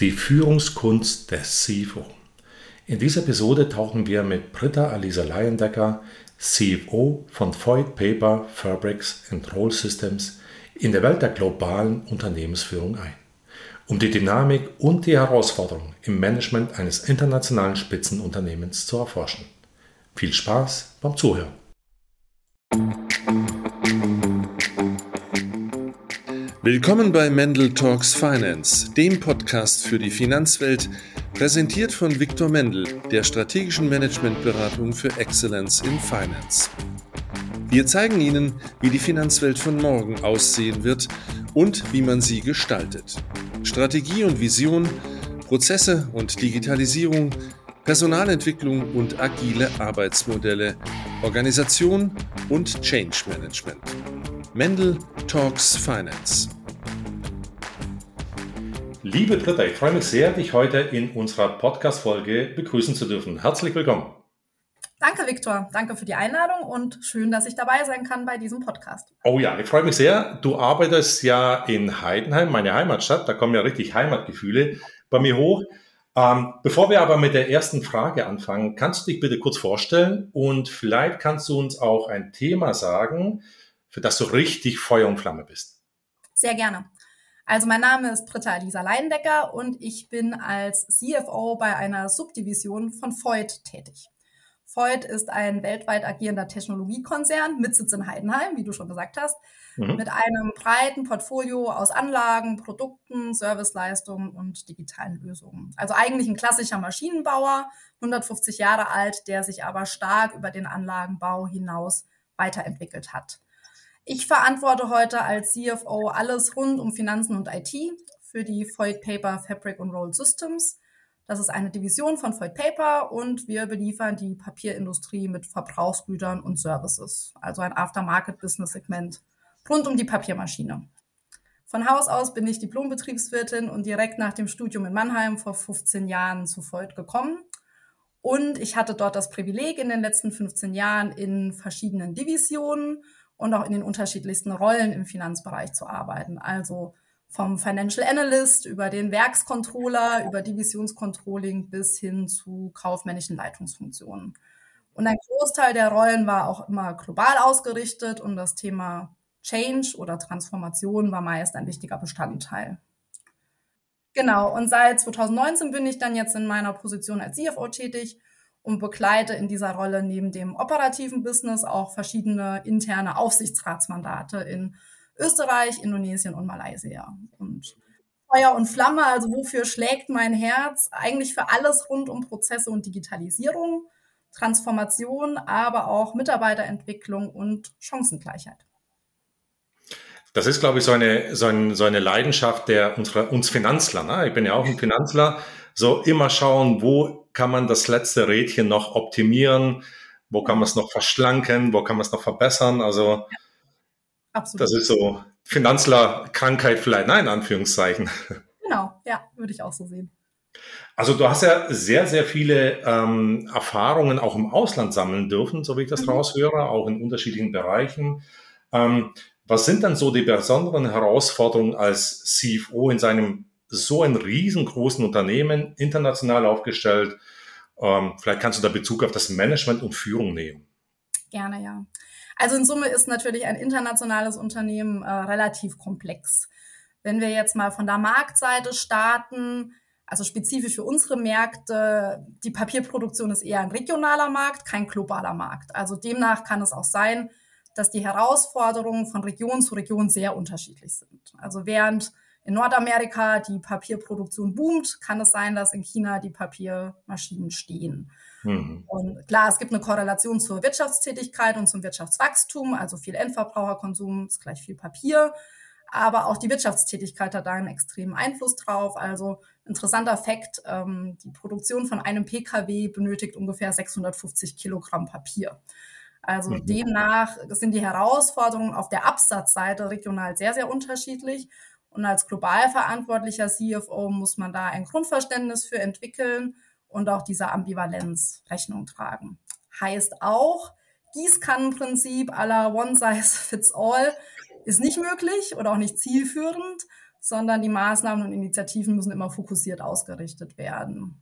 Die Führungskunst des CFO. In dieser Episode tauchen wir mit Britta Alisa Leyendecker, CFO von Void Paper, Fabrics and Roll Systems, in der Welt der globalen Unternehmensführung ein, um die Dynamik und die Herausforderungen im Management eines internationalen Spitzenunternehmens zu erforschen. Viel Spaß beim Zuhören. Willkommen bei Mendel Talks Finance, dem Podcast für die Finanzwelt, präsentiert von Viktor Mendel, der strategischen Managementberatung für Excellence in Finance. Wir zeigen Ihnen, wie die Finanzwelt von morgen aussehen wird und wie man sie gestaltet. Strategie und Vision, Prozesse und Digitalisierung, Personalentwicklung und agile Arbeitsmodelle, Organisation und Change Management. Mendel Talks Finance. Liebe Britta, ich freue mich sehr, dich heute in unserer Podcast-Folge begrüßen zu dürfen. Herzlich willkommen. Danke, Viktor. Danke für die Einladung und schön, dass ich dabei sein kann bei diesem Podcast. Oh ja, ich freue mich sehr. Du arbeitest ja in Heidenheim, meine Heimatstadt. Da kommen ja richtig Heimatgefühle bei mir hoch. Ähm, bevor wir aber mit der ersten Frage anfangen, kannst du dich bitte kurz vorstellen und vielleicht kannst du uns auch ein Thema sagen, für das du richtig Feuer und Flamme bist. Sehr gerne. Also mein Name ist Britta Lisa Leindecker und ich bin als CFO bei einer Subdivision von Voigt tätig. Voigt ist ein weltweit agierender Technologiekonzern mit Sitz in Heidenheim, wie du schon gesagt hast, mhm. mit einem breiten Portfolio aus Anlagen, Produkten, Serviceleistungen und digitalen Lösungen. Also eigentlich ein klassischer Maschinenbauer, 150 Jahre alt, der sich aber stark über den Anlagenbau hinaus weiterentwickelt hat. Ich verantworte heute als CFO alles rund um Finanzen und IT für die Void Paper Fabric und Roll Systems. Das ist eine Division von Void Paper und wir beliefern die Papierindustrie mit Verbrauchsgütern und Services, also ein Aftermarket-Business-Segment rund um die Papiermaschine. Von Haus aus bin ich Diplombetriebswirtin und direkt nach dem Studium in Mannheim vor 15 Jahren zu Void gekommen. Und ich hatte dort das Privileg, in den letzten 15 Jahren in verschiedenen Divisionen und auch in den unterschiedlichsten Rollen im Finanzbereich zu arbeiten. Also vom Financial Analyst über den Werkscontroller, über Divisionscontrolling bis hin zu kaufmännischen Leitungsfunktionen. Und ein Großteil der Rollen war auch immer global ausgerichtet und das Thema Change oder Transformation war meist ein wichtiger Bestandteil. Genau, und seit 2019 bin ich dann jetzt in meiner Position als CFO tätig und begleite in dieser Rolle neben dem operativen Business auch verschiedene interne Aufsichtsratsmandate in Österreich, Indonesien und Malaysia. Und Feuer und Flamme, also wofür schlägt mein Herz? Eigentlich für alles rund um Prozesse und Digitalisierung, Transformation, aber auch Mitarbeiterentwicklung und Chancengleichheit. Das ist, glaube ich, so eine, so, ein, so eine Leidenschaft der unserer, uns Finanzler. Ne? Ich bin ja auch ein Finanzler. So immer schauen, wo kann man das letzte Rädchen noch optimieren? Wo kann man es noch verschlanken? Wo kann man es noch verbessern? Also, Absolut. das ist so Finanzler-Krankheit vielleicht, nein, in Anführungszeichen. Genau, ja, würde ich auch so sehen. Also du hast ja sehr, sehr viele ähm, Erfahrungen auch im Ausland sammeln dürfen, so wie ich das mhm. raushöre, auch in unterschiedlichen Bereichen. Ähm, was sind dann so die besonderen Herausforderungen als CFO in seinem so ein riesengroßen Unternehmen, international aufgestellt. Ähm, vielleicht kannst du da Bezug auf das Management und Führung nehmen. Gerne, ja. Also in Summe ist natürlich ein internationales Unternehmen äh, relativ komplex. Wenn wir jetzt mal von der Marktseite starten, also spezifisch für unsere Märkte, die Papierproduktion ist eher ein regionaler Markt, kein globaler Markt. Also demnach kann es auch sein, dass die Herausforderungen von Region zu Region sehr unterschiedlich sind. Also während in Nordamerika die Papierproduktion boomt, kann es sein, dass in China die Papiermaschinen stehen. Mhm. Und klar, es gibt eine Korrelation zur Wirtschaftstätigkeit und zum Wirtschaftswachstum, also viel Endverbraucherkonsum ist gleich viel Papier. Aber auch die Wirtschaftstätigkeit hat da einen extremen Einfluss drauf. Also interessanter Fakt, ähm, die Produktion von einem Pkw benötigt ungefähr 650 Kilogramm Papier. Also mhm. demnach sind die Herausforderungen auf der Absatzseite regional sehr, sehr unterschiedlich. Und als global verantwortlicher CFO muss man da ein Grundverständnis für entwickeln und auch dieser Ambivalenz Rechnung tragen. Heißt auch, Gießkannenprinzip aller One Size Fits All ist nicht möglich oder auch nicht zielführend, sondern die Maßnahmen und Initiativen müssen immer fokussiert ausgerichtet werden.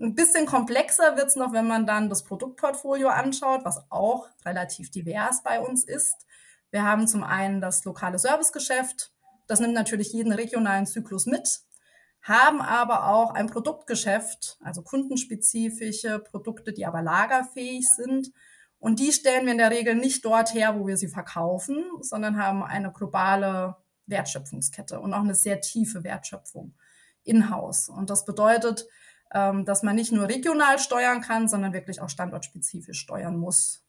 Ein bisschen komplexer wird's noch, wenn man dann das Produktportfolio anschaut, was auch relativ divers bei uns ist. Wir haben zum einen das lokale Servicegeschäft. Das nimmt natürlich jeden regionalen Zyklus mit, haben aber auch ein Produktgeschäft, also kundenspezifische Produkte, die aber lagerfähig sind. Und die stellen wir in der Regel nicht dort her, wo wir sie verkaufen, sondern haben eine globale Wertschöpfungskette und auch eine sehr tiefe Wertschöpfung in-house. Und das bedeutet, ähm, dass man nicht nur regional steuern kann, sondern wirklich auch standortspezifisch steuern muss.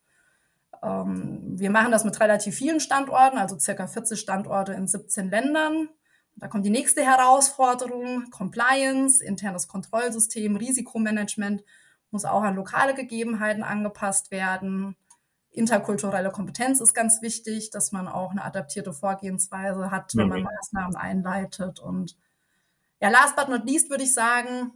Ähm, wir machen das mit relativ vielen Standorten, also circa 40 Standorte in 17 Ländern. Da kommt die nächste Herausforderung, Compliance, internes Kontrollsystem, Risikomanagement muss auch an lokale Gegebenheiten angepasst werden. Interkulturelle Kompetenz ist ganz wichtig, dass man auch eine adaptierte Vorgehensweise hat, wenn man Maßnahmen einleitet. Und ja, last but not least würde ich sagen,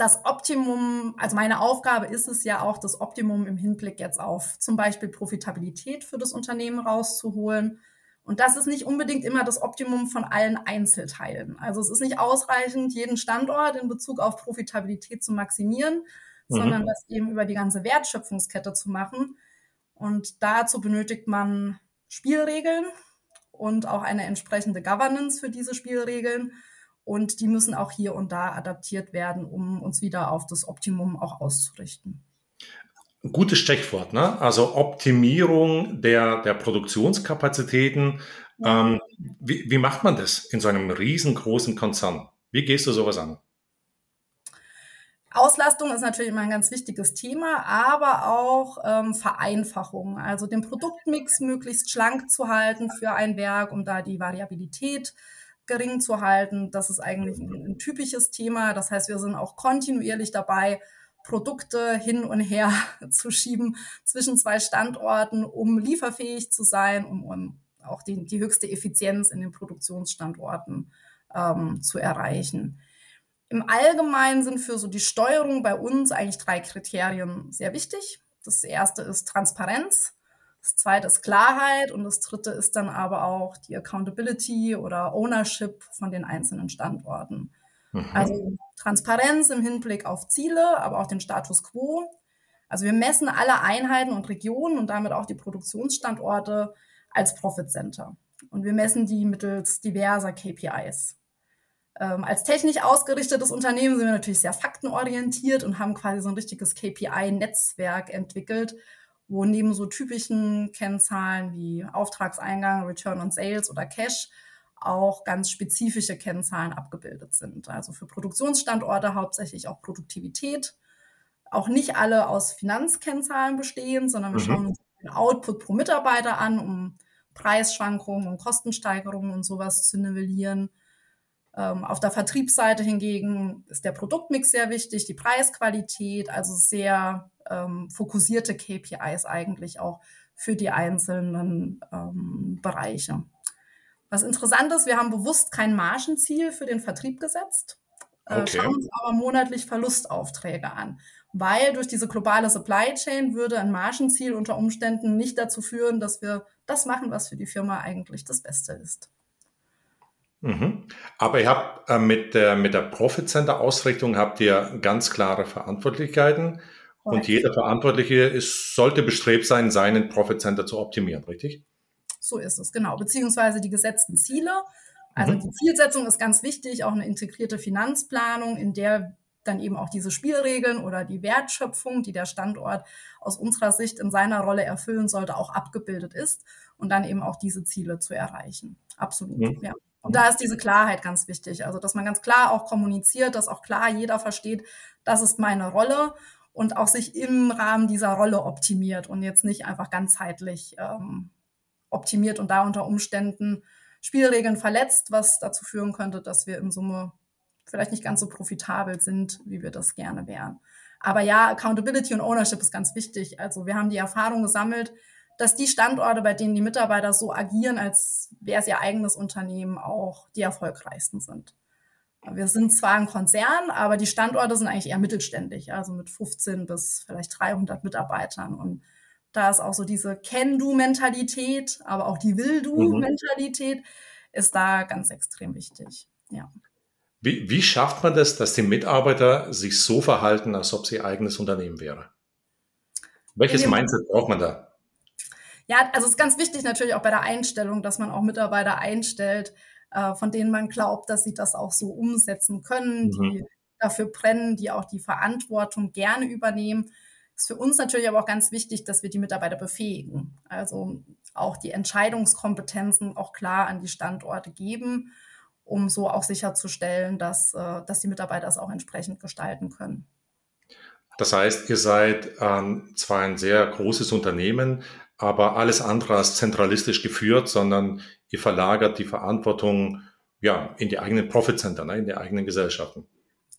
das Optimum, also meine Aufgabe ist es ja auch, das Optimum im Hinblick jetzt auf zum Beispiel Profitabilität für das Unternehmen rauszuholen. Und das ist nicht unbedingt immer das Optimum von allen Einzelteilen. Also es ist nicht ausreichend, jeden Standort in Bezug auf Profitabilität zu maximieren, mhm. sondern das eben über die ganze Wertschöpfungskette zu machen. Und dazu benötigt man Spielregeln und auch eine entsprechende Governance für diese Spielregeln. Und die müssen auch hier und da adaptiert werden, um uns wieder auf das Optimum auch auszurichten. Gutes Stichwort, ne? Also Optimierung der, der Produktionskapazitäten. Ja. Ähm, wie, wie macht man das in so einem riesengroßen Konzern? Wie gehst du sowas an? Auslastung ist natürlich immer ein ganz wichtiges Thema, aber auch ähm, Vereinfachung, also den Produktmix möglichst schlank zu halten für ein Werk, um da die Variabilität gering zu halten. Das ist eigentlich ein, ein typisches Thema. Das heißt, wir sind auch kontinuierlich dabei, Produkte hin und her zu schieben zwischen zwei Standorten, um lieferfähig zu sein, um, um auch die, die höchste Effizienz in den Produktionsstandorten ähm, zu erreichen. Im Allgemeinen sind für so die Steuerung bei uns eigentlich drei Kriterien sehr wichtig. Das erste ist Transparenz. Das zweite ist Klarheit und das dritte ist dann aber auch die Accountability oder Ownership von den einzelnen Standorten. Mhm. Also Transparenz im Hinblick auf Ziele, aber auch den Status quo. Also wir messen alle Einheiten und Regionen und damit auch die Produktionsstandorte als Profit Center. Und wir messen die mittels diverser KPIs. Ähm, als technisch ausgerichtetes Unternehmen sind wir natürlich sehr faktenorientiert und haben quasi so ein richtiges KPI-Netzwerk entwickelt, wo neben so typischen Kennzahlen wie Auftragseingang, Return on Sales oder Cash auch ganz spezifische Kennzahlen abgebildet sind. Also für Produktionsstandorte hauptsächlich auch Produktivität. Auch nicht alle aus Finanzkennzahlen bestehen, sondern wir mhm. schauen uns den Output pro Mitarbeiter an, um Preisschwankungen und Kostensteigerungen und sowas zu nivellieren. Ähm, auf der Vertriebsseite hingegen ist der Produktmix sehr wichtig, die Preisqualität, also sehr ähm, fokussierte KPIs eigentlich auch für die einzelnen ähm, Bereiche. Was interessant ist, wir haben bewusst kein Margenziel für den Vertrieb gesetzt, äh, okay. schauen uns aber monatlich Verlustaufträge an, weil durch diese globale Supply Chain würde ein Margenziel unter Umständen nicht dazu führen, dass wir das machen, was für die Firma eigentlich das Beste ist. Mhm. Aber ihr habt äh, mit der, mit der Profit Center Ausrichtung habt ihr ganz klare Verantwortlichkeiten und jeder Verantwortliche ist, sollte bestrebt sein, seinen Profit Center zu optimieren, richtig? So ist es, genau. Beziehungsweise die gesetzten Ziele. Also mhm. die Zielsetzung ist ganz wichtig, auch eine integrierte Finanzplanung, in der dann eben auch diese Spielregeln oder die Wertschöpfung, die der Standort aus unserer Sicht in seiner Rolle erfüllen sollte, auch abgebildet ist und dann eben auch diese Ziele zu erreichen. Absolut, mhm. ja. Und da ist diese Klarheit ganz wichtig. Also, dass man ganz klar auch kommuniziert, dass auch klar jeder versteht, das ist meine Rolle und auch sich im Rahmen dieser Rolle optimiert und jetzt nicht einfach ganzheitlich ähm, optimiert und da unter Umständen Spielregeln verletzt, was dazu führen könnte, dass wir in Summe vielleicht nicht ganz so profitabel sind, wie wir das gerne wären. Aber ja, Accountability und Ownership ist ganz wichtig. Also wir haben die Erfahrung gesammelt, dass die Standorte, bei denen die Mitarbeiter so agieren, als wäre es ihr eigenes Unternehmen, auch die erfolgreichsten sind. Wir sind zwar ein Konzern, aber die Standorte sind eigentlich eher mittelständig, also mit 15 bis vielleicht 300 Mitarbeitern. Und da ist auch so diese Can-Do-Mentalität, aber auch die Will-Do-Mentalität, mhm. ist da ganz extrem wichtig. Ja. Wie, wie schafft man das, dass die Mitarbeiter sich so verhalten, als ob sie ihr eigenes Unternehmen wäre? Welches Mindset braucht man da? Ja, also es ist ganz wichtig natürlich auch bei der Einstellung, dass man auch Mitarbeiter einstellt, äh, von denen man glaubt, dass sie das auch so umsetzen können, mhm. die dafür brennen, die auch die Verantwortung gerne übernehmen. Ist für uns natürlich aber auch ganz wichtig, dass wir die Mitarbeiter befähigen. Also auch die Entscheidungskompetenzen auch klar an die Standorte geben, um so auch sicherzustellen, dass, äh, dass die Mitarbeiter es auch entsprechend gestalten können. Das heißt, ihr seid ähm, zwar ein sehr großes Unternehmen, aber alles andere als zentralistisch geführt, sondern ihr verlagert die Verantwortung ja, in die eigenen Profit Center, ne, in die eigenen Gesellschaften.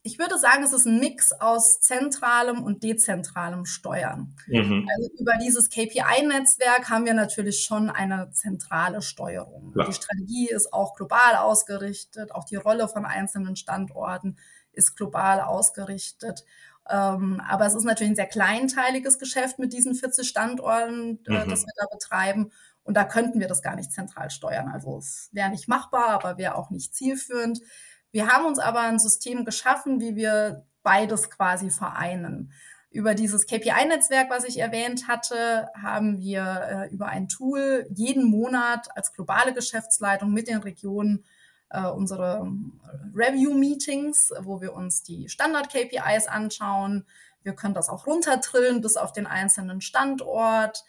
Ich würde sagen, es ist ein Mix aus zentralem und dezentralem Steuern. Mhm. Also über dieses KPI-Netzwerk haben wir natürlich schon eine zentrale Steuerung. Die Strategie ist auch global ausgerichtet, auch die Rolle von einzelnen Standorten ist global ausgerichtet. Ähm, aber es ist natürlich ein sehr kleinteiliges Geschäft mit diesen 40 Standorten, äh, mhm. das wir da betreiben. Und da könnten wir das gar nicht zentral steuern. Also es wäre nicht machbar, aber wäre auch nicht zielführend. Wir haben uns aber ein System geschaffen, wie wir beides quasi vereinen. Über dieses KPI-Netzwerk, was ich erwähnt hatte, haben wir äh, über ein Tool jeden Monat als globale Geschäftsleitung mit den Regionen äh, unsere äh, Review-Meetings, wo wir uns die Standard-KPIs anschauen. Wir können das auch runtertrillen bis auf den einzelnen Standort.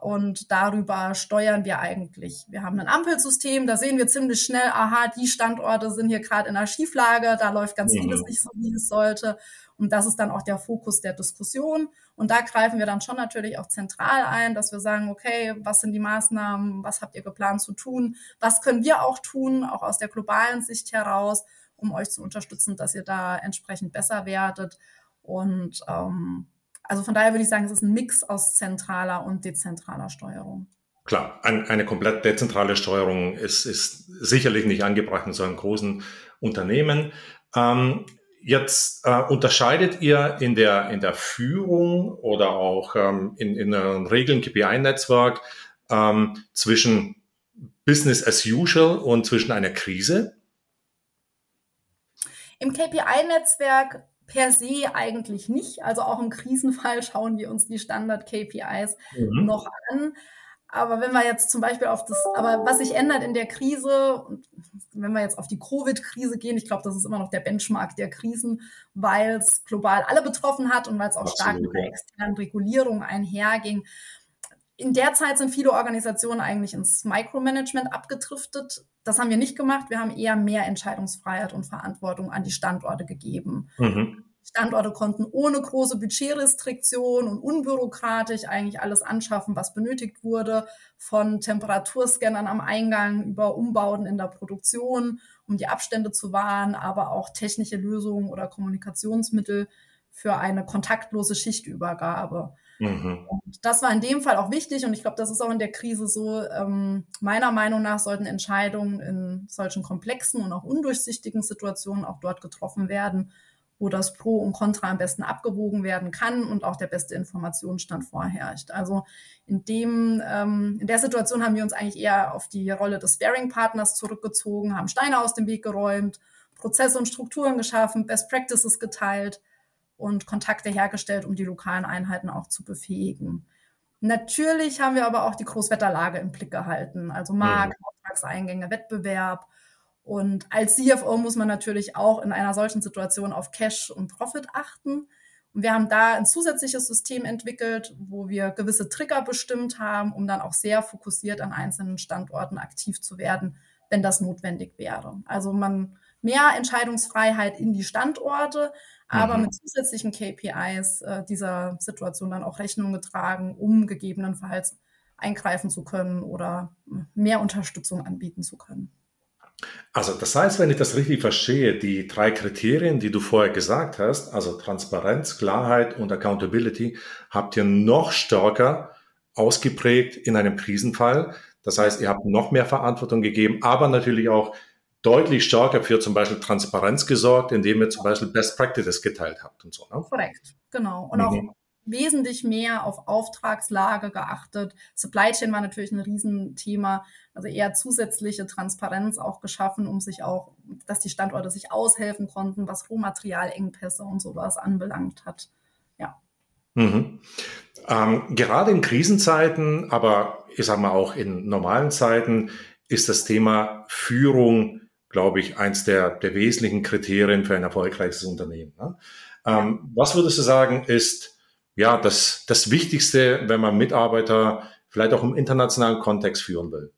Und darüber steuern wir eigentlich. Wir haben ein Ampelsystem, da sehen wir ziemlich schnell, aha, die Standorte sind hier gerade in der Schieflage, da läuft ganz mhm. vieles nicht so, wie es sollte. Und das ist dann auch der Fokus der Diskussion. Und da greifen wir dann schon natürlich auch zentral ein, dass wir sagen, okay, was sind die Maßnahmen, was habt ihr geplant zu tun, was können wir auch tun, auch aus der globalen Sicht heraus, um euch zu unterstützen, dass ihr da entsprechend besser werdet. Und ähm, also von daher würde ich sagen, es ist ein Mix aus zentraler und dezentraler Steuerung. Klar, ein, eine komplett dezentrale Steuerung ist, ist sicherlich nicht angebracht in so einem großen Unternehmen. Ähm, Jetzt äh, unterscheidet ihr in der, in der Führung oder auch ähm, in, in einem Regeln KPI-Netzwerk ähm, zwischen Business as usual und zwischen einer Krise? Im KPI-Netzwerk per se eigentlich nicht. Also auch im Krisenfall schauen wir uns die Standard-KPIs mhm. noch an. Aber wenn wir jetzt zum Beispiel auf das, aber was sich ändert in der Krise, und wenn wir jetzt auf die Covid-Krise gehen, ich glaube, das ist immer noch der Benchmark der Krisen, weil es global alle betroffen hat und weil es auch stark mit der externen Regulierung einherging. In der Zeit sind viele Organisationen eigentlich ins Micromanagement abgedriftet. Das haben wir nicht gemacht. Wir haben eher mehr Entscheidungsfreiheit und Verantwortung an die Standorte gegeben. Mhm. Standorte konnten ohne große Budgetrestriktion und unbürokratisch eigentlich alles anschaffen, was benötigt wurde, von Temperaturscannern am Eingang über Umbauten in der Produktion, um die Abstände zu wahren, aber auch technische Lösungen oder Kommunikationsmittel für eine kontaktlose Schichtübergabe. Mhm. Und das war in dem Fall auch wichtig und ich glaube, das ist auch in der Krise so. Ähm, meiner Meinung nach sollten Entscheidungen in solchen komplexen und auch undurchsichtigen Situationen auch dort getroffen werden, wo das Pro und Contra am besten abgewogen werden kann und auch der beste Informationsstand vorherrscht. Also in dem, ähm, in der Situation haben wir uns eigentlich eher auf die Rolle des Sparing-Partners zurückgezogen, haben Steine aus dem Weg geräumt, Prozesse und Strukturen geschaffen, Best Practices geteilt und Kontakte hergestellt, um die lokalen Einheiten auch zu befähigen. Natürlich haben wir aber auch die Großwetterlage im Blick gehalten, also Markt, mhm. Auftragseingänge, Wettbewerb und als CFO muss man natürlich auch in einer solchen Situation auf Cash und Profit achten. Und wir haben da ein zusätzliches System entwickelt, wo wir gewisse Trigger bestimmt haben, um dann auch sehr fokussiert an einzelnen Standorten aktiv zu werden, wenn das notwendig wäre. Also man mehr Entscheidungsfreiheit in die Standorte, aber mhm. mit zusätzlichen KPIs äh, dieser Situation dann auch Rechnung getragen, um gegebenenfalls eingreifen zu können oder mehr Unterstützung anbieten zu können. Also das heißt, wenn ich das richtig verstehe, die drei Kriterien, die du vorher gesagt hast, also Transparenz, Klarheit und Accountability, habt ihr noch stärker ausgeprägt in einem Krisenfall. Das heißt, ihr habt noch mehr Verantwortung gegeben, aber natürlich auch deutlich stärker für zum Beispiel Transparenz gesorgt, indem ihr zum Beispiel Best Practices geteilt habt und so. Ne? Korrekt, genau. Und mhm. auch wesentlich mehr auf Auftragslage geachtet. Supply Chain war natürlich ein Riesenthema, also eher zusätzliche Transparenz auch geschaffen, um sich auch, dass die Standorte sich aushelfen konnten, was Rohmaterialengpässe und sowas anbelangt hat. Ja. Mhm. Ähm, gerade in Krisenzeiten, aber ich sage mal auch in normalen Zeiten, ist das Thema Führung, glaube ich, eins der, der wesentlichen Kriterien für ein erfolgreiches Unternehmen. Ne? Ähm, was würdest du sagen, ist ja das, das Wichtigste, wenn man Mitarbeiter vielleicht auch im internationalen Kontext führen will?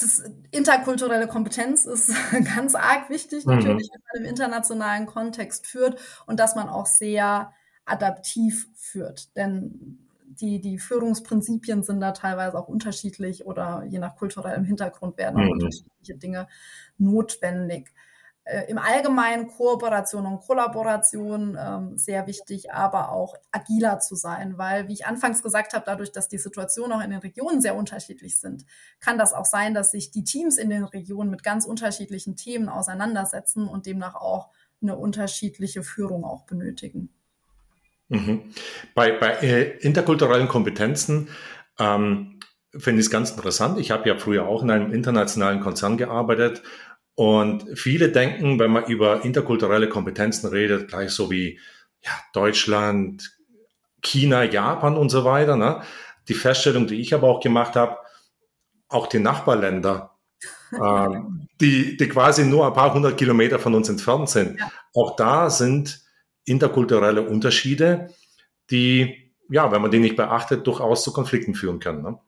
das interkulturelle Kompetenz ist ganz arg wichtig, mhm. natürlich, wenn man im internationalen Kontext führt und dass man auch sehr adaptiv führt. Denn die, die Führungsprinzipien sind da teilweise auch unterschiedlich oder je nach kulturellem Hintergrund werden auch mhm. unterschiedliche Dinge notwendig. Äh, im Allgemeinen Kooperation und Kollaboration ähm, sehr wichtig, aber auch agiler zu sein, weil, wie ich anfangs gesagt habe, dadurch, dass die Situationen auch in den Regionen sehr unterschiedlich sind, kann das auch sein, dass sich die Teams in den Regionen mit ganz unterschiedlichen Themen auseinandersetzen und demnach auch eine unterschiedliche Führung auch benötigen. Mhm. Bei, bei äh, interkulturellen Kompetenzen ähm, finde ich es ganz interessant. Ich habe ja früher auch in einem internationalen Konzern gearbeitet und viele denken, wenn man über interkulturelle Kompetenzen redet, gleich so wie ja, Deutschland, China, Japan und so weiter. Ne? Die Feststellung, die ich aber auch gemacht habe, auch die Nachbarländer, äh, die, die quasi nur ein paar hundert Kilometer von uns entfernt sind, ja. auch da sind interkulturelle Unterschiede, die, ja, wenn man die nicht beachtet, durchaus zu Konflikten führen können. Ne?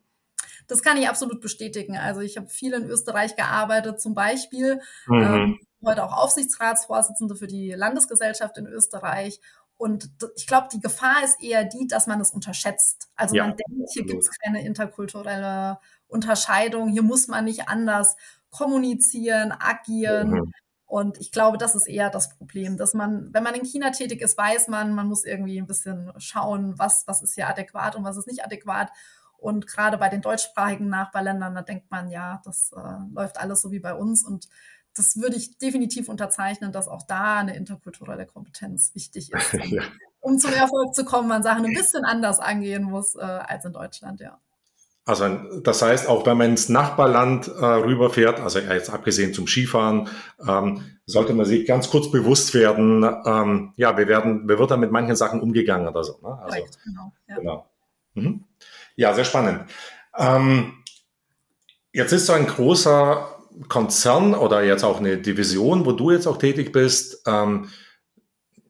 Das kann ich absolut bestätigen. Also ich habe viel in Österreich gearbeitet, zum Beispiel mhm. ähm, heute auch Aufsichtsratsvorsitzende für die Landesgesellschaft in Österreich. Und ich glaube, die Gefahr ist eher die, dass man es unterschätzt. Also ja, man denkt, hier gibt es keine interkulturelle Unterscheidung, hier muss man nicht anders kommunizieren, agieren. Mhm. Und ich glaube, das ist eher das Problem, dass man, wenn man in China tätig ist, weiß man, man muss irgendwie ein bisschen schauen, was, was ist hier adäquat und was ist nicht adäquat. Und gerade bei den deutschsprachigen Nachbarländern, da denkt man, ja, das äh, läuft alles so wie bei uns. Und das würde ich definitiv unterzeichnen, dass auch da eine interkulturelle Kompetenz wichtig ist, um, ja. um zum Erfolg zu kommen, man Sachen ein bisschen anders angehen muss äh, als in Deutschland, ja. Also das heißt, auch wenn man ins Nachbarland äh, rüberfährt, also jetzt abgesehen zum Skifahren, ähm, sollte man sich ganz kurz bewusst werden, ähm, ja, wir werden, wir wird da mit manchen Sachen umgegangen oder so. Ne? Also, Correct, genau. Ja. genau. Mhm. Ja, sehr spannend. Ähm, jetzt ist so ein großer Konzern oder jetzt auch eine Division, wo du jetzt auch tätig bist, ähm,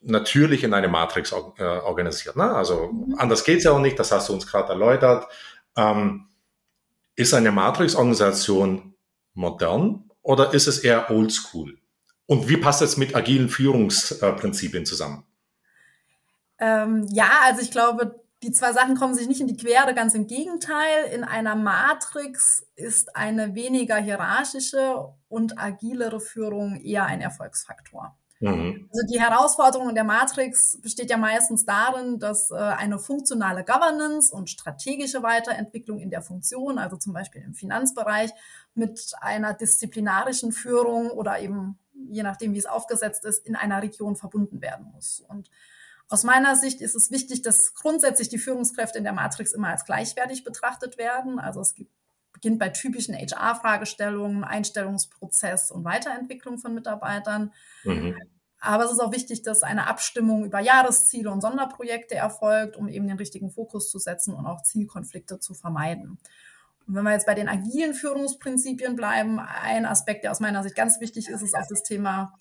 natürlich in eine Matrix äh, organisiert. Ne? Also mhm. anders geht's ja auch nicht, das hast du uns gerade erläutert. Ähm, ist eine Matrix-Organisation modern oder ist es eher oldschool? Und wie passt es mit agilen Führungsprinzipien zusammen? Ähm, ja, also ich glaube, die zwei Sachen kommen sich nicht in die Quere, ganz im Gegenteil. In einer Matrix ist eine weniger hierarchische und agilere Führung eher ein Erfolgsfaktor. Mhm. Also die Herausforderung in der Matrix besteht ja meistens darin, dass äh, eine funktionale Governance und strategische Weiterentwicklung in der Funktion, also zum Beispiel im Finanzbereich, mit einer disziplinarischen Führung oder eben je nachdem, wie es aufgesetzt ist, in einer Region verbunden werden muss. Und aus meiner Sicht ist es wichtig, dass grundsätzlich die Führungskräfte in der Matrix immer als gleichwertig betrachtet werden. Also es gibt, beginnt bei typischen HR-Fragestellungen, Einstellungsprozess und Weiterentwicklung von Mitarbeitern. Mhm. Aber es ist auch wichtig, dass eine Abstimmung über Jahresziele und Sonderprojekte erfolgt, um eben den richtigen Fokus zu setzen und auch Zielkonflikte zu vermeiden. Und wenn wir jetzt bei den agilen Führungsprinzipien bleiben, ein Aspekt, der aus meiner Sicht ganz wichtig ist, ist auch das Thema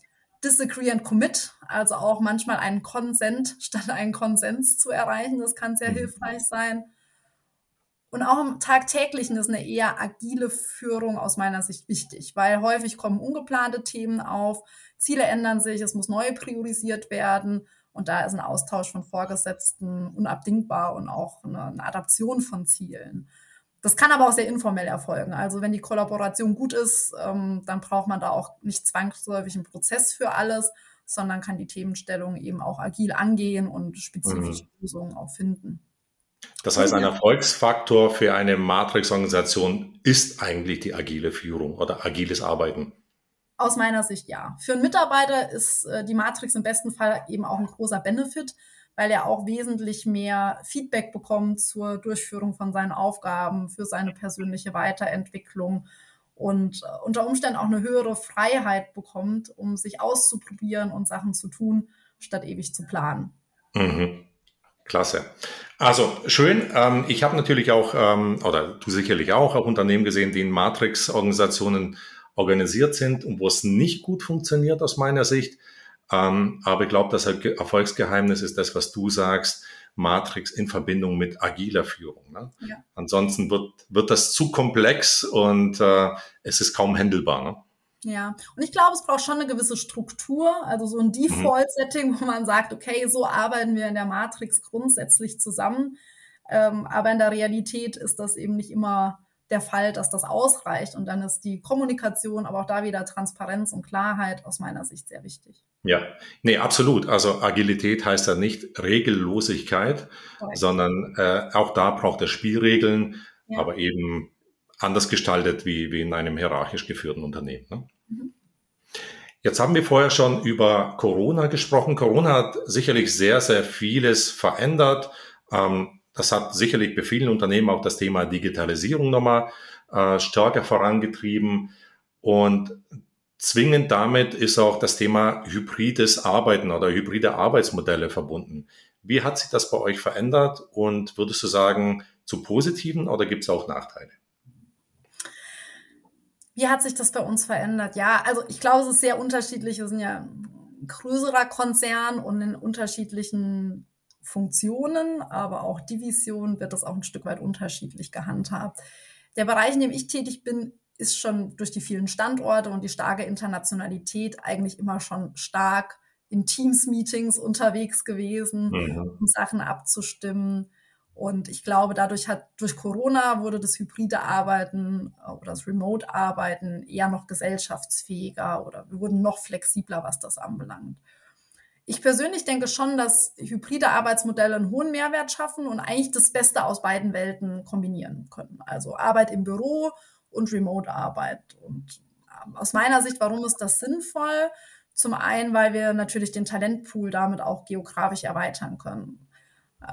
Disagree and Commit, also auch manchmal einen Konsent statt einen Konsens zu erreichen. Das kann sehr mhm. hilfreich sein. Und auch im Tagtäglichen ist eine eher agile Führung aus meiner Sicht wichtig, weil häufig kommen ungeplante Themen auf, Ziele ändern sich, es muss neu priorisiert werden und da ist ein Austausch von Vorgesetzten unabdingbar und auch eine, eine Adaption von Zielen. Das kann aber auch sehr informell erfolgen. Also wenn die Kollaboration gut ist, ähm, dann braucht man da auch nicht zwangsläufig einen Prozess für alles, sondern kann die Themenstellung eben auch agil angehen und spezifische mhm. Lösungen auch finden. Das heißt, ein Erfolgsfaktor für eine Matrix-Organisation ist eigentlich die agile Führung oder agiles Arbeiten. Aus meiner Sicht ja. Für einen Mitarbeiter ist äh, die Matrix im besten Fall eben auch ein großer Benefit, weil er auch wesentlich mehr Feedback bekommt zur Durchführung von seinen Aufgaben, für seine persönliche Weiterentwicklung und äh, unter Umständen auch eine höhere Freiheit bekommt, um sich auszuprobieren und Sachen zu tun, statt ewig zu planen. Mhm. Klasse. Also schön. Ähm, ich habe natürlich auch, ähm, oder du sicherlich auch, auch Unternehmen gesehen, die in Matrix-Organisationen organisiert sind und wo es nicht gut funktioniert aus meiner Sicht. Ähm, aber ich glaube, das Erfolgsgeheimnis ist das, was du sagst, Matrix in Verbindung mit agiler Führung. Ne? Ja. Ansonsten wird, wird das zu komplex und äh, es ist kaum handelbar. Ne? Ja, und ich glaube, es braucht schon eine gewisse Struktur, also so ein mhm. Default-Setting, wo man sagt, okay, so arbeiten wir in der Matrix grundsätzlich zusammen. Ähm, aber in der Realität ist das eben nicht immer der Fall, dass das ausreicht. Und dann ist die Kommunikation, aber auch da wieder Transparenz und Klarheit aus meiner Sicht sehr wichtig. Ja, nee, absolut. Also Agilität heißt ja nicht Regellosigkeit, Correct. sondern äh, auch da braucht es Spielregeln, ja. aber eben anders gestaltet wie, wie in einem hierarchisch geführten Unternehmen. Ne? Mhm. Jetzt haben wir vorher schon über Corona gesprochen. Corona hat sicherlich sehr, sehr vieles verändert. Ähm, das hat sicherlich bei vielen Unternehmen auch das Thema Digitalisierung nochmal äh, stärker vorangetrieben. Und zwingend damit ist auch das Thema hybrides Arbeiten oder hybride Arbeitsmodelle verbunden. Wie hat sich das bei euch verändert und würdest du sagen, zu positiven oder gibt es auch Nachteile? Wie hat sich das bei uns verändert? Ja, also ich glaube, es ist sehr unterschiedlich. Wir sind ja ein größerer Konzern und in unterschiedlichen Funktionen, aber auch Divisionen wird das auch ein Stück weit unterschiedlich gehandhabt. Der Bereich, in dem ich tätig bin, ist schon durch die vielen Standorte und die starke Internationalität eigentlich immer schon stark in Teams-Meetings unterwegs gewesen, mhm. um Sachen abzustimmen. Und ich glaube, dadurch hat, durch Corona wurde das hybride Arbeiten äh, oder das Remote-Arbeiten eher noch gesellschaftsfähiger oder wir wurden noch flexibler, was das anbelangt. Ich persönlich denke schon, dass hybride Arbeitsmodelle einen hohen Mehrwert schaffen und eigentlich das Beste aus beiden Welten kombinieren können. Also Arbeit im Büro und Remote-Arbeit. Und ähm, aus meiner Sicht, warum ist das sinnvoll? Zum einen, weil wir natürlich den Talentpool damit auch geografisch erweitern können.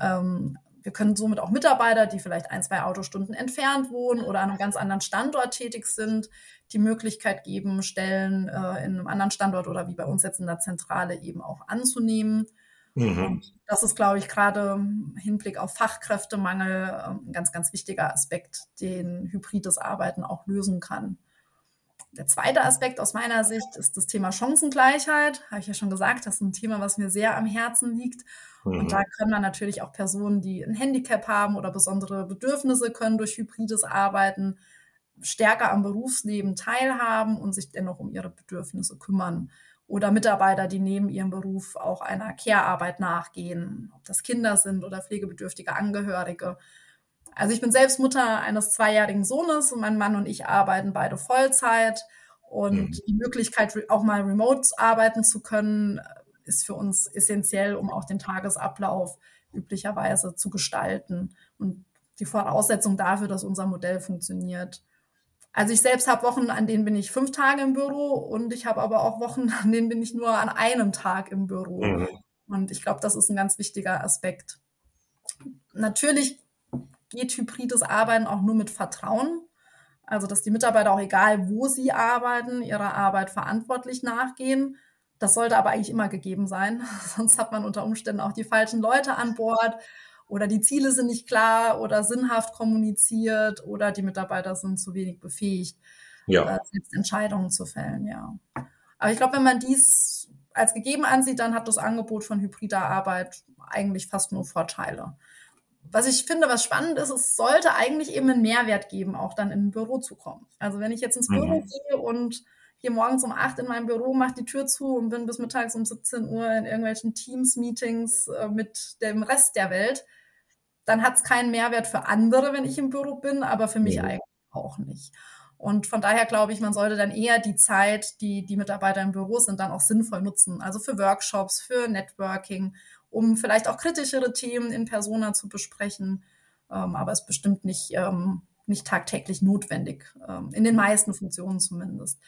Ähm, wir können somit auch Mitarbeiter, die vielleicht ein, zwei Autostunden entfernt wohnen oder an einem ganz anderen Standort tätig sind, die Möglichkeit geben, Stellen äh, in einem anderen Standort oder wie bei uns jetzt in der Zentrale eben auch anzunehmen. Mhm. Und das ist, glaube ich, gerade im Hinblick auf Fachkräftemangel ähm, ein ganz, ganz wichtiger Aspekt, den hybrides Arbeiten auch lösen kann. Der zweite Aspekt aus meiner Sicht ist das Thema Chancengleichheit. Habe ich ja schon gesagt, das ist ein Thema, was mir sehr am Herzen liegt. Mhm. Und da können dann natürlich auch Personen, die ein Handicap haben oder besondere Bedürfnisse, können durch hybrides Arbeiten stärker am Berufsleben teilhaben und sich dennoch um ihre Bedürfnisse kümmern. Oder Mitarbeiter, die neben ihrem Beruf auch einer Care-Arbeit nachgehen, ob das Kinder sind oder pflegebedürftige Angehörige. Also ich bin selbst Mutter eines zweijährigen Sohnes und mein Mann und ich arbeiten beide Vollzeit. Und mhm. die Möglichkeit, auch mal remote arbeiten zu können, ist für uns essentiell, um auch den Tagesablauf üblicherweise zu gestalten und die Voraussetzung dafür, dass unser Modell funktioniert. Also ich selbst habe Wochen, an denen bin ich fünf Tage im Büro und ich habe aber auch Wochen, an denen bin ich nur an einem Tag im Büro. Mhm. Und ich glaube, das ist ein ganz wichtiger Aspekt. Natürlich geht hybrides Arbeiten auch nur mit Vertrauen. Also, dass die Mitarbeiter auch egal, wo sie arbeiten, ihrer Arbeit verantwortlich nachgehen. Das sollte aber eigentlich immer gegeben sein. Sonst hat man unter Umständen auch die falschen Leute an Bord oder die Ziele sind nicht klar oder sinnhaft kommuniziert oder die Mitarbeiter sind zu wenig befähigt, ja. Äh, selbst Entscheidungen zu fällen, ja. Aber ich glaube, wenn man dies als gegeben ansieht, dann hat das Angebot von hybrider Arbeit eigentlich fast nur Vorteile was ich finde, was spannend ist, es sollte eigentlich eben einen Mehrwert geben, auch dann in ein Büro zu kommen. Also wenn ich jetzt ins Büro mhm. gehe und hier morgens um acht in meinem Büro mache die Tür zu und bin bis mittags um 17 Uhr in irgendwelchen Teams-Meetings äh, mit dem Rest der Welt, dann hat es keinen Mehrwert für andere, wenn ich im Büro bin, aber für mich mhm. eigentlich auch nicht. Und von daher glaube ich, man sollte dann eher die Zeit, die die Mitarbeiter im Büro sind, dann auch sinnvoll nutzen. Also für Workshops, für Networking um vielleicht auch kritischere Themen in Persona zu besprechen. Ähm, aber es ist bestimmt nicht, ähm, nicht tagtäglich notwendig, ähm, in den meisten Funktionen zumindest.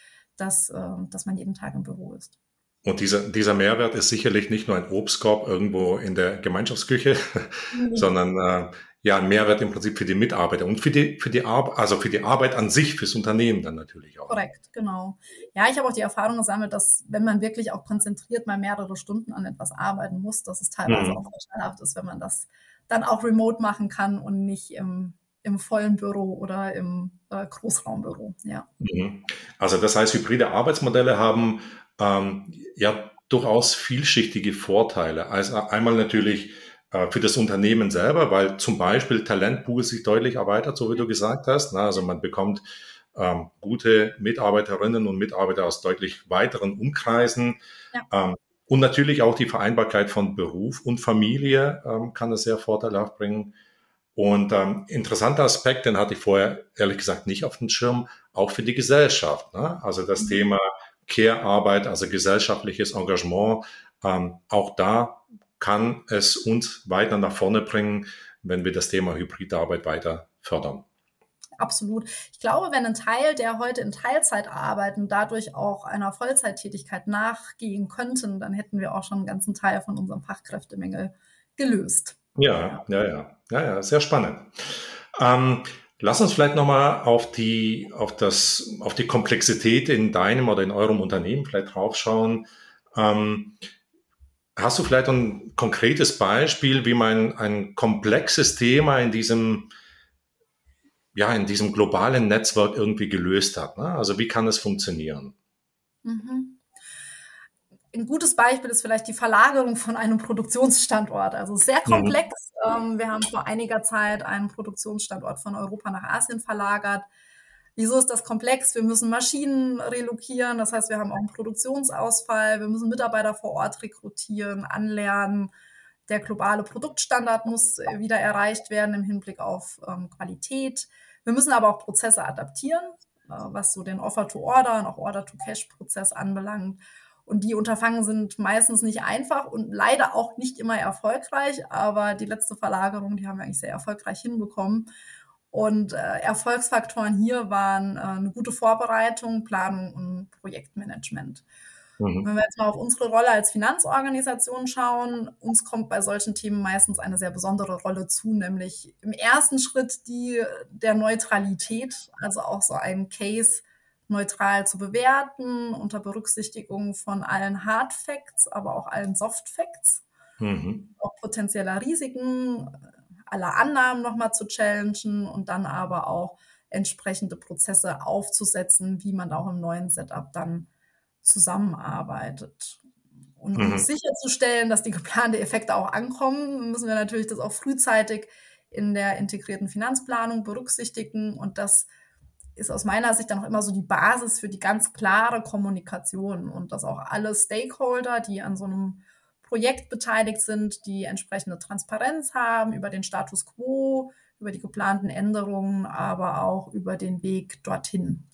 dass, äh, dass man jeden Tag im Büro ist. Und dieser, dieser Mehrwert ist sicherlich nicht nur ein Obstkorb irgendwo in der Gemeinschaftsküche, sondern äh, ja ein Mehrwert im Prinzip für die Mitarbeiter und für die, für die Arbeit, also für die Arbeit an sich, fürs Unternehmen dann natürlich auch. Korrekt, genau. Ja, ich habe auch die Erfahrung gesammelt, dass wenn man wirklich auch konzentriert mal mehrere Stunden an etwas arbeiten muss, dass es teilweise mhm. auch vorteilhaft ist, wenn man das dann auch remote machen kann und nicht im, im vollen Büro oder im äh, Großraumbüro. Ja. Mhm. Also das heißt, hybride Arbeitsmodelle haben ähm, ja durchaus vielschichtige Vorteile. Also einmal natürlich für das Unternehmen selber, weil zum Beispiel Talentpool sich deutlich erweitert, so wie du gesagt hast. Also man bekommt ähm, gute Mitarbeiterinnen und Mitarbeiter aus deutlich weiteren Umkreisen. Ja. Ähm, und natürlich auch die Vereinbarkeit von Beruf und Familie ähm, kann es sehr vorteilhaft bringen. Und ähm, interessanter Aspekt, den hatte ich vorher ehrlich gesagt nicht auf dem Schirm, auch für die Gesellschaft. Ne? Also das mhm. Thema Care-Arbeit, also gesellschaftliches Engagement, ähm, auch da kann es uns weiter nach vorne bringen, wenn wir das Thema hybride Arbeit weiter fördern. Absolut. Ich glaube, wenn ein Teil der heute in Teilzeit arbeiten, dadurch auch einer Vollzeittätigkeit nachgehen könnten, dann hätten wir auch schon einen ganzen Teil von unserem Fachkräftemangel gelöst. Ja, ja, ja, ja, ja, sehr spannend. Ähm, lass uns vielleicht nochmal auf die, auf das, auf die Komplexität in deinem oder in eurem Unternehmen vielleicht draufschauen. Ähm, Hast du vielleicht ein konkretes Beispiel, wie man ein komplexes Thema in diesem, ja, in diesem globalen Netzwerk irgendwie gelöst hat? Ne? Also wie kann es funktionieren? Mhm. Ein gutes Beispiel ist vielleicht die Verlagerung von einem Produktionsstandort. Also sehr mhm. komplex. Mhm. wir haben vor einiger Zeit einen Produktionsstandort von Europa nach Asien verlagert. Wieso ist das komplex? Wir müssen Maschinen relokieren, das heißt, wir haben auch einen Produktionsausfall, wir müssen Mitarbeiter vor Ort rekrutieren, anlernen. Der globale Produktstandard muss wieder erreicht werden im Hinblick auf ähm, Qualität. Wir müssen aber auch Prozesse adaptieren, äh, was so den Offer-to-Order und auch Order-to-Cash-Prozess anbelangt. Und die Unterfangen sind meistens nicht einfach und leider auch nicht immer erfolgreich. Aber die letzte Verlagerung, die haben wir eigentlich sehr erfolgreich hinbekommen. Und äh, Erfolgsfaktoren hier waren äh, eine gute Vorbereitung, Planung und Projektmanagement. Mhm. Wenn wir jetzt mal auf unsere Rolle als Finanzorganisation schauen, uns kommt bei solchen Themen meistens eine sehr besondere Rolle zu, nämlich im ersten Schritt die der Neutralität, also auch so einen Case neutral zu bewerten, unter Berücksichtigung von allen Hard Facts, aber auch allen Soft Facts, mhm. auch potenzieller Risiken, aller Annahmen nochmal zu challengen und dann aber auch entsprechende Prozesse aufzusetzen, wie man auch im neuen Setup dann zusammenarbeitet. Und um mhm. sicherzustellen, dass die geplanten Effekte auch ankommen, müssen wir natürlich das auch frühzeitig in der integrierten Finanzplanung berücksichtigen. Und das ist aus meiner Sicht dann auch immer so die Basis für die ganz klare Kommunikation und dass auch alle Stakeholder, die an so einem Projekt beteiligt sind, die entsprechende Transparenz haben über den Status quo, über die geplanten Änderungen, aber auch über den Weg dorthin.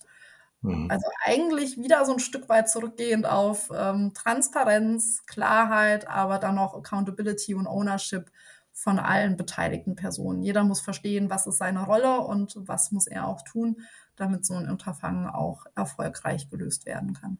Mhm. Also eigentlich wieder so ein Stück weit zurückgehend auf ähm, Transparenz, Klarheit, aber dann auch Accountability und Ownership von allen beteiligten Personen. Jeder muss verstehen, was ist seine Rolle und was muss er auch tun, damit so ein Unterfangen auch erfolgreich gelöst werden kann.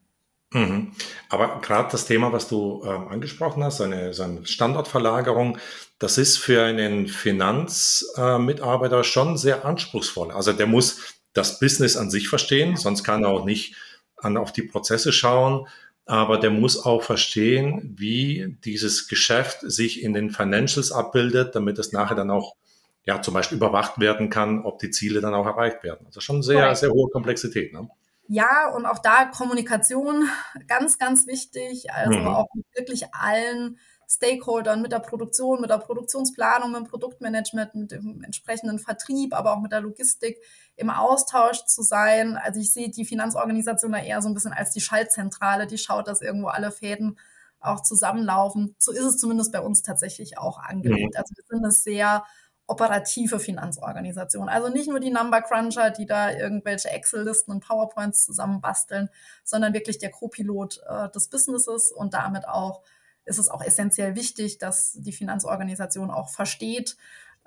Mhm. Aber gerade das Thema, was du ähm, angesprochen hast, eine, so eine Standortverlagerung, das ist für einen Finanzmitarbeiter äh, schon sehr anspruchsvoll. Also der muss das Business an sich verstehen, sonst kann er auch nicht an, auf die Prozesse schauen. Aber der muss auch verstehen, wie dieses Geschäft sich in den Financials abbildet, damit es nachher dann auch ja, zum Beispiel überwacht werden kann, ob die Ziele dann auch erreicht werden. Also schon sehr, sehr hohe Komplexität. Ne? Ja, und auch da Kommunikation ganz, ganz wichtig. Also mhm. auch mit wirklich allen Stakeholdern, mit der Produktion, mit der Produktionsplanung, mit dem Produktmanagement, mit dem entsprechenden Vertrieb, aber auch mit der Logistik im Austausch zu sein. Also ich sehe die Finanzorganisation da eher so ein bisschen als die Schaltzentrale, die schaut, dass irgendwo alle Fäden auch zusammenlaufen. So ist es zumindest bei uns tatsächlich auch angelegt. Mhm. Also wir sind eine sehr operative Finanzorganisation. Also nicht nur die Number Cruncher, die da irgendwelche Excel-Listen und PowerPoints zusammenbasteln, sondern wirklich der Co-Pilot äh, des Businesses und damit auch ist es auch essentiell wichtig, dass die Finanzorganisation auch versteht,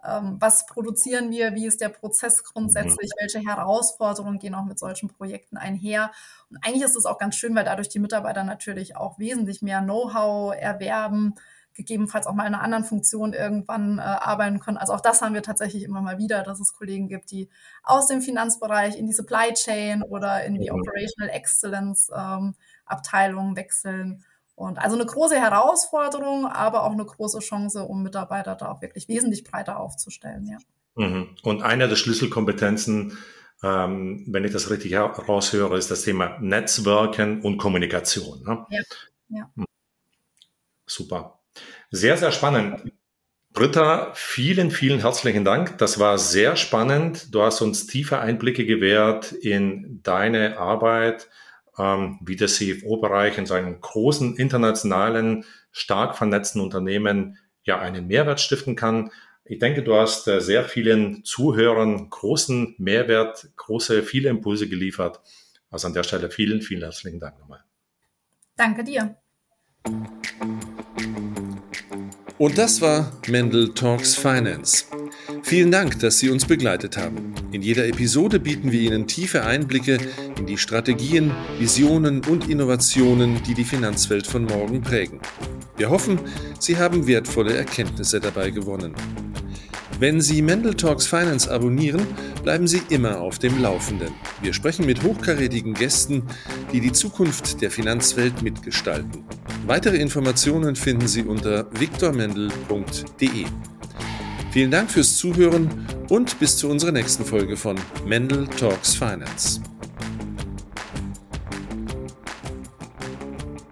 ähm, was produzieren wir, wie ist der Prozess grundsätzlich, mhm. welche Herausforderungen gehen auch mit solchen Projekten einher. Und eigentlich ist es auch ganz schön, weil dadurch die Mitarbeiter natürlich auch wesentlich mehr Know-how erwerben, gegebenenfalls auch mal in einer anderen Funktion irgendwann äh, arbeiten können. Also auch das haben wir tatsächlich immer mal wieder, dass es Kollegen gibt, die aus dem Finanzbereich in die Supply Chain oder in die mhm. Operational Excellence ähm, Abteilung wechseln. Und also eine große Herausforderung, aber auch eine große Chance, um Mitarbeiter da auch wirklich wesentlich breiter aufzustellen. Ja. Mhm. Und eine der Schlüsselkompetenzen, ähm, wenn ich das richtig heraushöre, ist das Thema Netzwerken und Kommunikation. Ne? Ja. ja. Hm. Super. Sehr, sehr spannend. Britta, vielen, vielen herzlichen Dank. Das war sehr spannend. Du hast uns tiefe Einblicke gewährt in deine Arbeit, ähm, wie der CFO-Bereich in seinem großen internationalen, stark vernetzten Unternehmen ja einen Mehrwert stiften kann. Ich denke, du hast äh, sehr vielen Zuhörern großen Mehrwert, große, viele Impulse geliefert. Also an der Stelle vielen, vielen herzlichen Dank nochmal. Danke dir. Und das war Mendel Talks Finance. Vielen Dank, dass Sie uns begleitet haben. In jeder Episode bieten wir Ihnen tiefe Einblicke in die Strategien, Visionen und Innovationen, die die Finanzwelt von morgen prägen. Wir hoffen, Sie haben wertvolle Erkenntnisse dabei gewonnen. Wenn Sie Mendel Talks Finance abonnieren, bleiben Sie immer auf dem Laufenden. Wir sprechen mit hochkarätigen Gästen, die die Zukunft der Finanzwelt mitgestalten. Weitere Informationen finden Sie unter viktormendel.de. Vielen Dank fürs Zuhören und bis zu unserer nächsten Folge von Mendel Talks Finance.